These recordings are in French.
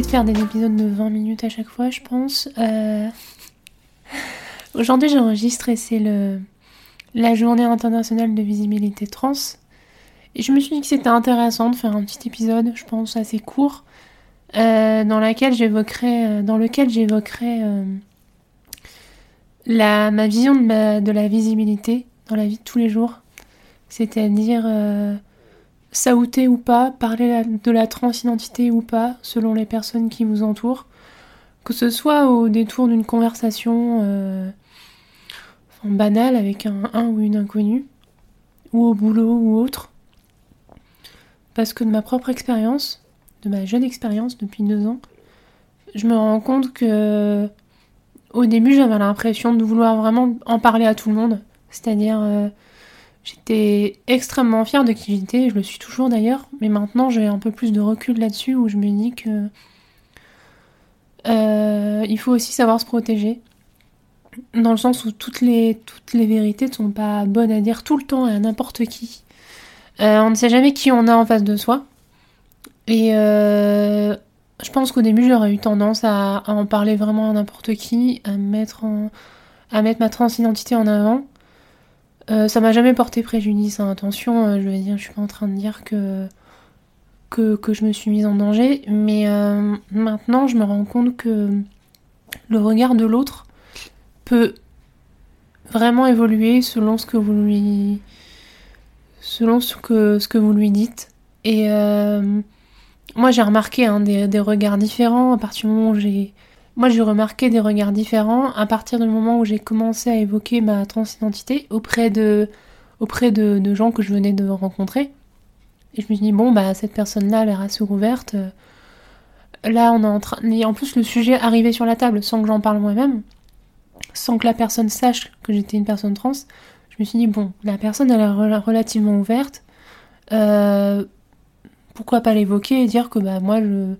de faire des épisodes de 20 minutes à chaque fois, je pense. Euh, aujourd'hui, j'ai enregistré, c'est le... la journée internationale de visibilité trans. Et je me suis dit que c'était intéressant de faire un petit épisode, je pense, assez court, euh, dans, laquelle j'évoquerai, dans lequel j'évoquerai la, ma vision de, la visibilité dans la vie de tous les jours. C'est-à-dire saouter ou pas, parler de la transidentité ou pas, selon les personnes qui vous entourent, que ce soit au détour d'une conversation euh, banale avec un, un ou une inconnue, ou au boulot ou autre. Parce que de ma propre expérience, de ma jeune expérience depuis deux ans, je me rends compte que au début j'avais l'impression de vouloir vraiment en parler à tout le monde. C'est-à-dire euh, J'étais extrêmement fière de qui j'étais, je le suis toujours d'ailleurs, mais maintenant j'ai un peu plus de recul là-dessus où je me dis que euh, il faut aussi savoir se protéger. Dans le sens où toutes les, toutes les vérités ne sont pas bonnes à dire tout le temps à n'importe qui. Euh, on ne sait jamais qui on a en face de soi. Et euh, je pense qu'au début j'aurais eu tendance à, à, en parler vraiment à n'importe qui, à mettre, en, à mettre ma transidentité en avant. Euh, ça m'a jamais porté préjudice. Hein. Attention, euh, je veux dire, je suis pas en train de dire que, que, je me suis mise en danger, mais euh, maintenant je me rends compte que le regard de l'autre peut vraiment évoluer selon ce que vous lui selon ce que, vous lui dites. Et moi j'ai remarqué hein, des, regards différents à partir du moment où j'ai moi, j'ai remarqué des regards différents à partir du moment où j'ai commencé à évoquer ma transidentité auprès de, auprès de, gens que je venais de rencontrer. Et je me suis dit, bon, bah, cette personne-là a l'air assez ouverte. Là, on est en train. En plus, le sujet arrivait sur la table sans que j'en parle moi-même, sans que la personne sache que j'étais une personne trans. Je me suis dit, bon, la personne, elle est relativement ouverte. Euh, pourquoi pas l'évoquer et dire que, bah, moi, je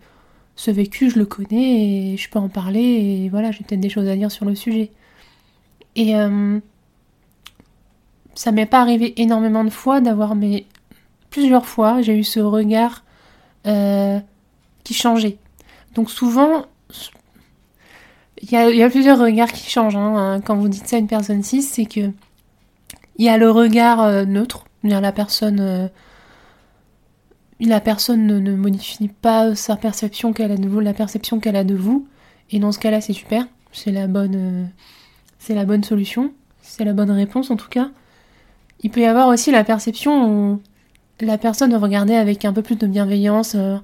ce vécu, je le connais et je peux en parler et voilà, j'ai peut-être des choses à dire sur le sujet. Et euh, ça m'est pas arrivé énormément de fois d'avoir, mais plusieurs fois, j'ai eu ce regard euh, qui changeait. Donc souvent, il y, a, plusieurs regards qui changent. Hein. Quand vous dites ça à une personne cis, c'est que il y a le regard euh, neutre, la personne la personne ne, modifie pas sa perception qu'elle a de vous, la perception qu'elle a de vous. Et dans ce cas-là, c'est super. C'est la bonne, euh, c'est la bonne solution. C'est la bonne réponse en tout cas. Il peut y avoir aussi la perception où la personne regardait avec un peu plus de bienveillance. Euh,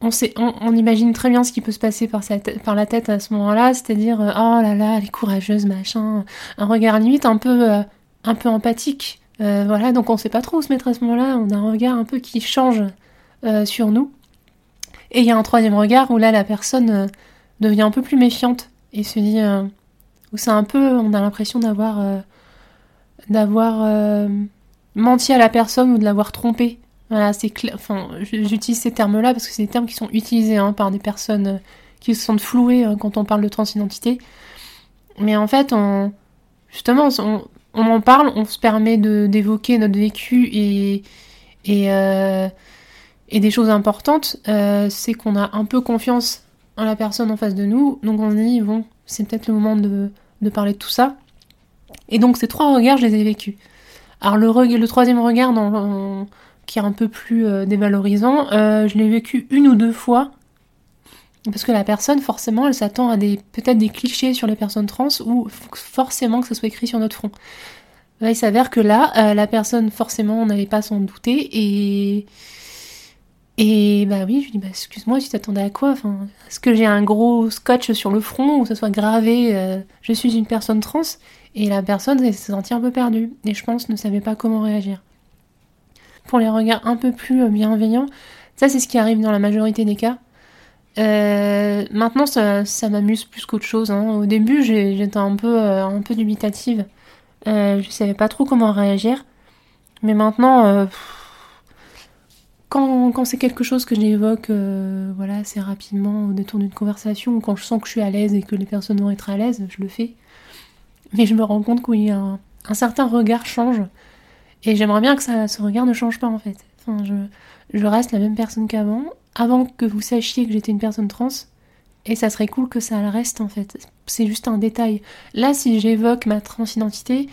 on, imagine très bien ce qui peut se passer par, par la tête à ce moment-là, c'est-à-dire euh, oh là là, elle est courageuse, machin. Un regard limite un peu, un peu empathique. Euh, voilà, donc on sait pas trop où se mettre à ce moment-là, on a un regard un peu qui change euh, sur nous. Et il y a un troisième regard où là la personne euh, devient un peu plus méfiante et se dit où c'est un peu, on a l'impression d'avoir d'avoir menti à la personne ou de l'avoir trompé. Voilà, c'est enfin j'utilise ces termes-là parce que c'est des termes qui sont utilisés hein, par des personnes qui se sentent flouées quand on parle de transidentité. Mais en fait, on justement, on, on en parle, on se permet d'évoquer notre vécu et, euh, des choses importantes, euh, c'est qu'on a un peu confiance en la personne en face de nous, donc on se dit, bon, c'est peut-être le moment de, de, parler de tout ça. Et donc ces trois regards, je les ai vécus. Alors le, le troisième regard, dans, qui est un peu plus euh, dévalorisant, je l'ai vécu une ou deux fois parce que la personne, forcément, elle s'attend à des peut-être des clichés sur les personnes trans ou forcément que ça soit écrit sur notre front. il s'avère que là, euh, la personne, forcément, on n'avait pas s'en douter et. Et bah oui, je lui dis, bah excuse-moi, tu t'attendais à quoi? Enfin, Est-ce que j'ai un gros scotch sur le front où ça soit gravé euh, Je suis une personne trans? Et la personne s'est sentie un peu perdue et je pense ne savait pas comment réagir. Pour les regards un peu plus euh, bienveillants, ça c'est ce qui arrive dans la majorité des cas. Euh, maintenant, ça, m'amuse plus qu'autre chose. Hein. Au début, j'étais un peu, euh, un peu dubitative. Euh, je savais pas trop comment réagir. Mais maintenant, euh, quand, c'est quelque chose que j'évoque voilà, assez rapidement au détour d'une conversation, ou quand je sens que je suis à l'aise et que les personnes vont être à l'aise, je le fais. Mais je me rends compte qu'il y un, certain regard change. Et j'aimerais bien que ça, ce regard ne change pas en fait. Je, reste la même personne qu'avant, avant que vous sachiez que j'étais une personne trans. Et ça serait cool que ça reste en fait. C'est juste un détail. Là, si j'évoque ma transidentité,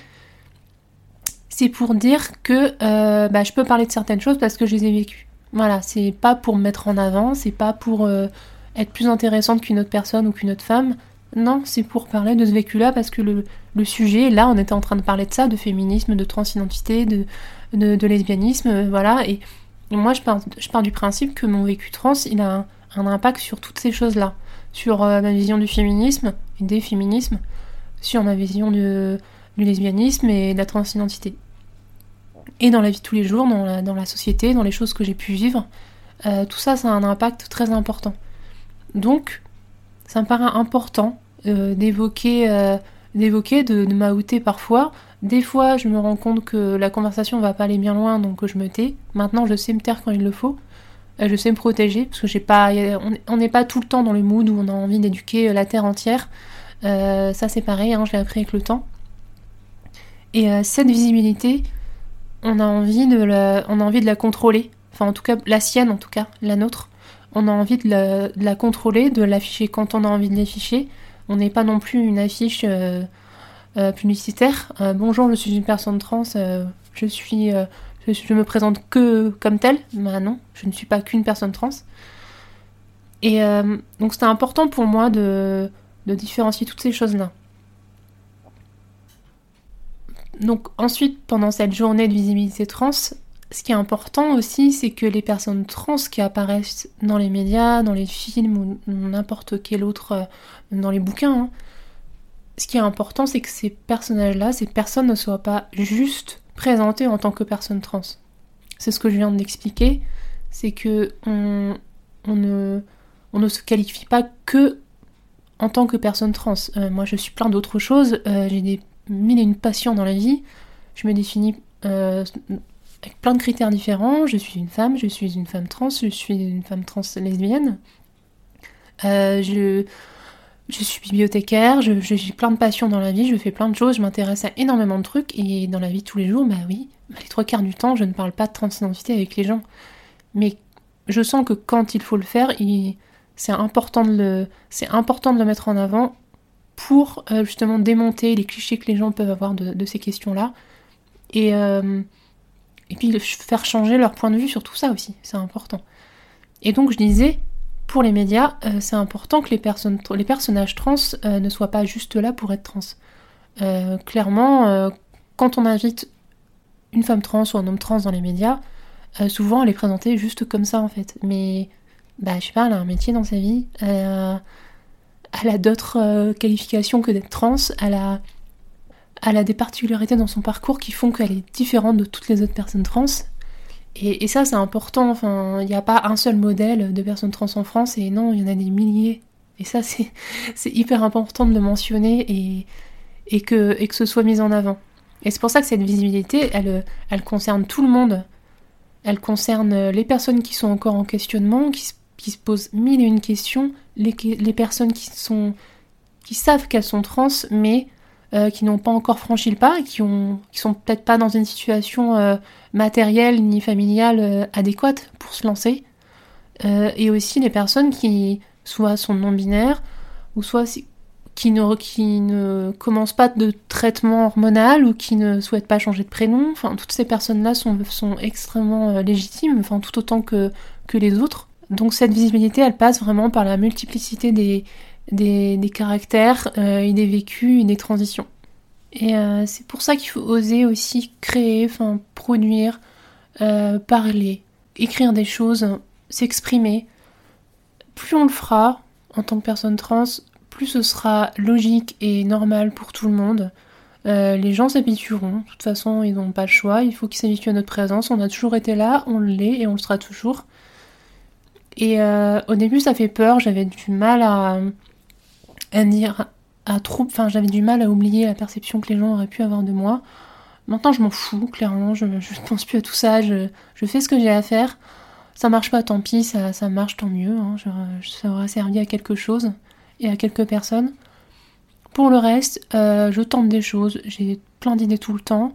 c'est pour dire que euh, bah, je peux parler de certaines choses parce que je les ai vécues. Voilà, c'est pas pour me mettre en avant, c'est pas pour euh, être plus intéressante qu'une autre personne ou qu'une autre femme. Non, c'est pour parler de ce vécu-là parce que le, sujet, là, on était en train de parler de ça, de féminisme, de transidentité, de, de, lesbianisme, euh, voilà. Et, moi, je pars, du principe que mon vécu trans, il a un, impact sur toutes ces choses-là. Sur euh, ma vision du féminisme et des féminismes, sur ma vision du lesbianisme et de la transidentité. Et dans la vie de tous les jours, dans la, société, dans les choses que j'ai pu vivre, euh, tout ça, ça a un impact très important. Donc, ça me paraît important d'évoquer, d'évoquer, de, de parfois. Des fois, je me rends compte que la conversation va pas aller bien loin, donc je me tais. Maintenant, je sais me taire quand il le faut. Euh, je sais me protéger, parce que j'ai pas, on n'est pas tout le temps dans le mood où on a envie d'éduquer la terre entière. ça, c'est pareil, hein, je l'ai appris avec le temps. Et cette visibilité, on a envie de la, contrôler. Enfin, en tout cas, la sienne, en tout cas, la nôtre on a envie de la, contrôler, de l'afficher quand on a envie de l'afficher. On n'est pas non plus une affiche euh, euh, publicitaire. Euh, bonjour, je suis une personne trans, je suis, je, me présente que comme telle. Bah non, je ne suis pas qu'une personne trans. Et donc c'était important pour moi de, différencier toutes ces choses-là. Donc ensuite, pendant cette journée de visibilité trans, ce qui est important aussi, c'est que les personnes trans qui apparaissent dans les médias, dans les films ou n'importe quel autre, euh, dans les bouquins, hein, ce qui est important, c'est que ces personnages-là, ces personnes ne soient pas juste présentées en tant que personnes trans. C'est ce que je viens d'expliquer, c'est que on, ne, se qualifie pas que en tant que personne trans. Euh, moi, je suis plein d'autres choses, euh, j'ai des mille et une passions dans la vie, je me définis avec plein de critères différents. Je suis une femme, je suis une femme trans, je suis une femme trans lesbienne. Euh, je, je suis bibliothécaire, j'ai plein de passions dans la vie, je fais plein de choses, je m'intéresse à énormément de trucs et dans la vie de tous les jours, bah oui, les trois quarts du temps, je ne parle pas de transidentité avec les gens. Mais je sens que quand il faut le faire, c'est important, de le, important de le mettre en avant pour euh, justement démonter les clichés que les gens peuvent avoir de, ces questions-là. Et, euh, et puis faire changer leur point de vue sur tout ça aussi, c'est important. Et donc je disais, pour les médias, euh, c'est important que les, personnages trans euh, ne soient pas juste là pour être trans. Euh, clairement, quand on invite une femme trans ou un homme trans dans les médias, souvent elle est présentée juste comme ça en fait. Mais, bah, je sais pas, elle a un métier dans sa vie, elle a d'autres qualifications que d'être trans, elle a des particularités dans son parcours qui font qu'elle est différente de toutes les autres personnes trans. Et, ça, c'est important. Enfin, il n'y a pas un seul modèle de personnes trans en France, et non, il y en a des milliers. Et ça, c'est hyper important de le mentionner et, que, ce soit mis en avant. Et c'est pour ça que cette visibilité, elle, concerne tout le monde. Elle concerne les personnes qui sont encore en questionnement, qui, qui se posent mille et une questions, les, les personnes qui, sont, qui savent qu'elles sont trans, mais euh, qui n'ont pas encore franchi le pas, qui ont, qui sont peut-être pas dans une situation euh, matérielle ni familiale euh, adéquate pour se lancer, et aussi les personnes qui soit sont non binaires ou soit qui ne, qui ne commencent pas de traitement hormonal ou qui ne souhaitent pas changer de prénom. Enfin, toutes ces personnes-là sont, sont extrêmement légitimes, enfin tout autant que, que les autres. Donc cette visibilité, elle passe vraiment par la multiplicité des, des, caractères euh, et des vécus et des transitions. Et euh, c'est pour ça qu'il faut oser aussi créer, enfin produire, euh, parler, écrire des choses, s'exprimer. Plus on le fera en tant que personne trans, plus ce sera logique et normal pour tout le monde. les gens s'habitueront, de toute façon ils n'ont pas le choix, il faut qu'ils s'habituent à notre présence, on a toujours été là, on l'est et on le sera toujours. Et au début ça fait peur, j'avais du mal à, à dire à trop. Enfin, j'avais du mal à oublier la perception que les gens auraient pu avoir de moi. Maintenant, je m'en fous, clairement, je ne pense plus à tout ça, je, fais ce que j'ai à faire. Ça marche pas, tant pis, ça, ça marche, tant mieux. Hein. ça aura servi à quelque chose et à quelques personnes. Pour le reste, euh, je tente des choses, j'ai plein d'idées tout le temps.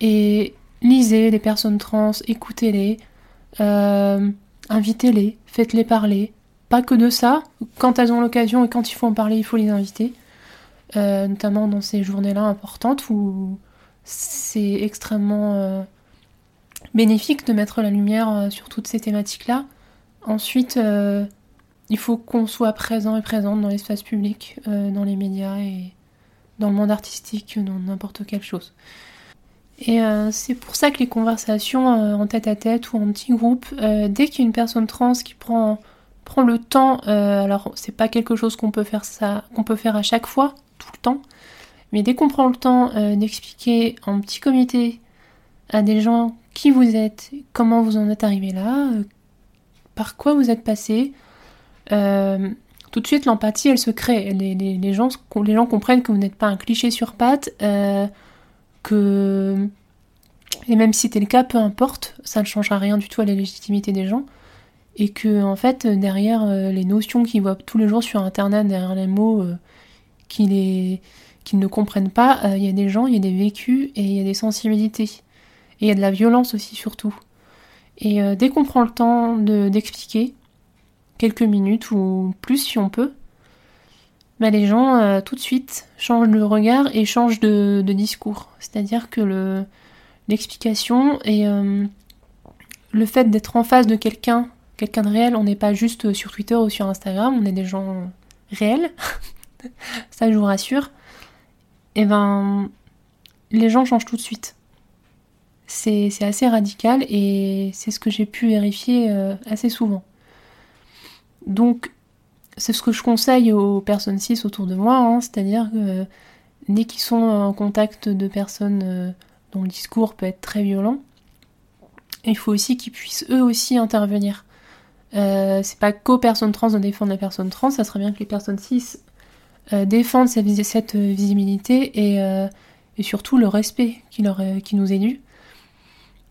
Et lisez les personnes trans, écoutez-les. invitez-les, faites-les parler. Pas que de ça, quand elles ont l'occasion et quand il faut en parler, il faut les inviter. notamment dans ces journées-là importantes où c'est extrêmement bénéfique de mettre la lumière sur toutes ces thématiques-là. Ensuite, il faut qu'on soit présent et présente dans l'espace public, euh, dans les médias et dans le monde artistique, dans n'importe quelle chose. Et euh, c'est pour ça que les conversations euh, en tête à tête ou en petit groupe, dès qu'il y a une personne trans qui prend, prend le temps, alors c'est pas quelque chose qu'on peut faire ça, qu'on peut faire à chaque fois, tout le temps, mais dès qu'on prend le temps d'expliquer en petit comité à des gens qui vous êtes, comment vous en êtes arrivé là, par quoi vous êtes passé, euh, tout de suite l'empathie elle se crée. Les, gens, les gens comprennent que vous n'êtes pas un cliché sur pattes, euh, que. Et même si c'était le cas, peu importe, ça ne changera rien du tout à la légitimité des gens. Et que, en fait, derrière euh, les notions qu'ils voient tous les jours sur internet, derrière les mots qu'ils ne comprennent pas, il y a des gens, il y a des vécus et il y a des sensibilités. Et il y a de la violence aussi, surtout. Et dès qu'on prend le temps d'expliquer, quelques minutes ou plus si on peut, bah, les gens euh, tout de suite changent de regard et changent de, discours. C'est-à-dire que le, l'explication et euh, le fait d'être en face de quelqu'un, quelqu'un de réel, on n'est pas juste sur Twitter ou sur Instagram, on est des gens réels, ça je vous rassure, et ben les gens changent tout de suite. C'est, assez radical et c'est ce que j'ai pu vérifier euh, assez souvent. Donc, c'est ce que je conseille aux personnes cis autour de moi, hein, c'est-à-dire que dès qu'ils sont en contact de personnes euh, dont le discours peut être très violent, il faut aussi qu'ils puissent eux aussi intervenir. Euh, c'est pas qu'aux personnes trans de défendre les personnes trans, ça serait bien que les personnes cis euh, défendent cette, visibilité et, surtout le respect qui, nous est dû.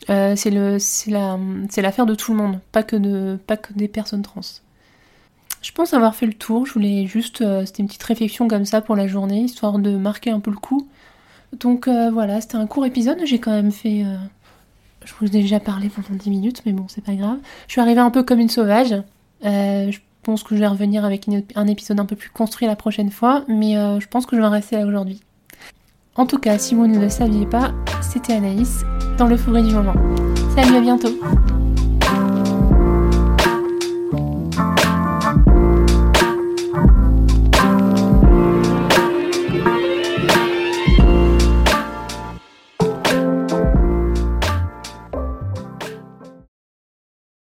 c'est l'affaire de tout le monde, pas que, pas que des personnes trans. Je pense avoir fait le tour, je voulais juste, euh, c'était une petite réflexion comme ça pour la journée, histoire de marquer un peu le coup. Donc euh, voilà, c'était un court épisode, j'ai quand même fait... Euh, je vous ai déjà parlé pendant 10 minutes, mais bon, c'est pas grave. Je suis arrivée un peu comme une sauvage. je pense que je vais revenir avec un épisode un peu plus construit la prochaine fois, mais je pense que je vais en rester là aujourd'hui. En tout cas, si vous ne le saviez pas, c'était Anaïs dans le forêt du moment. Salut, à bientôt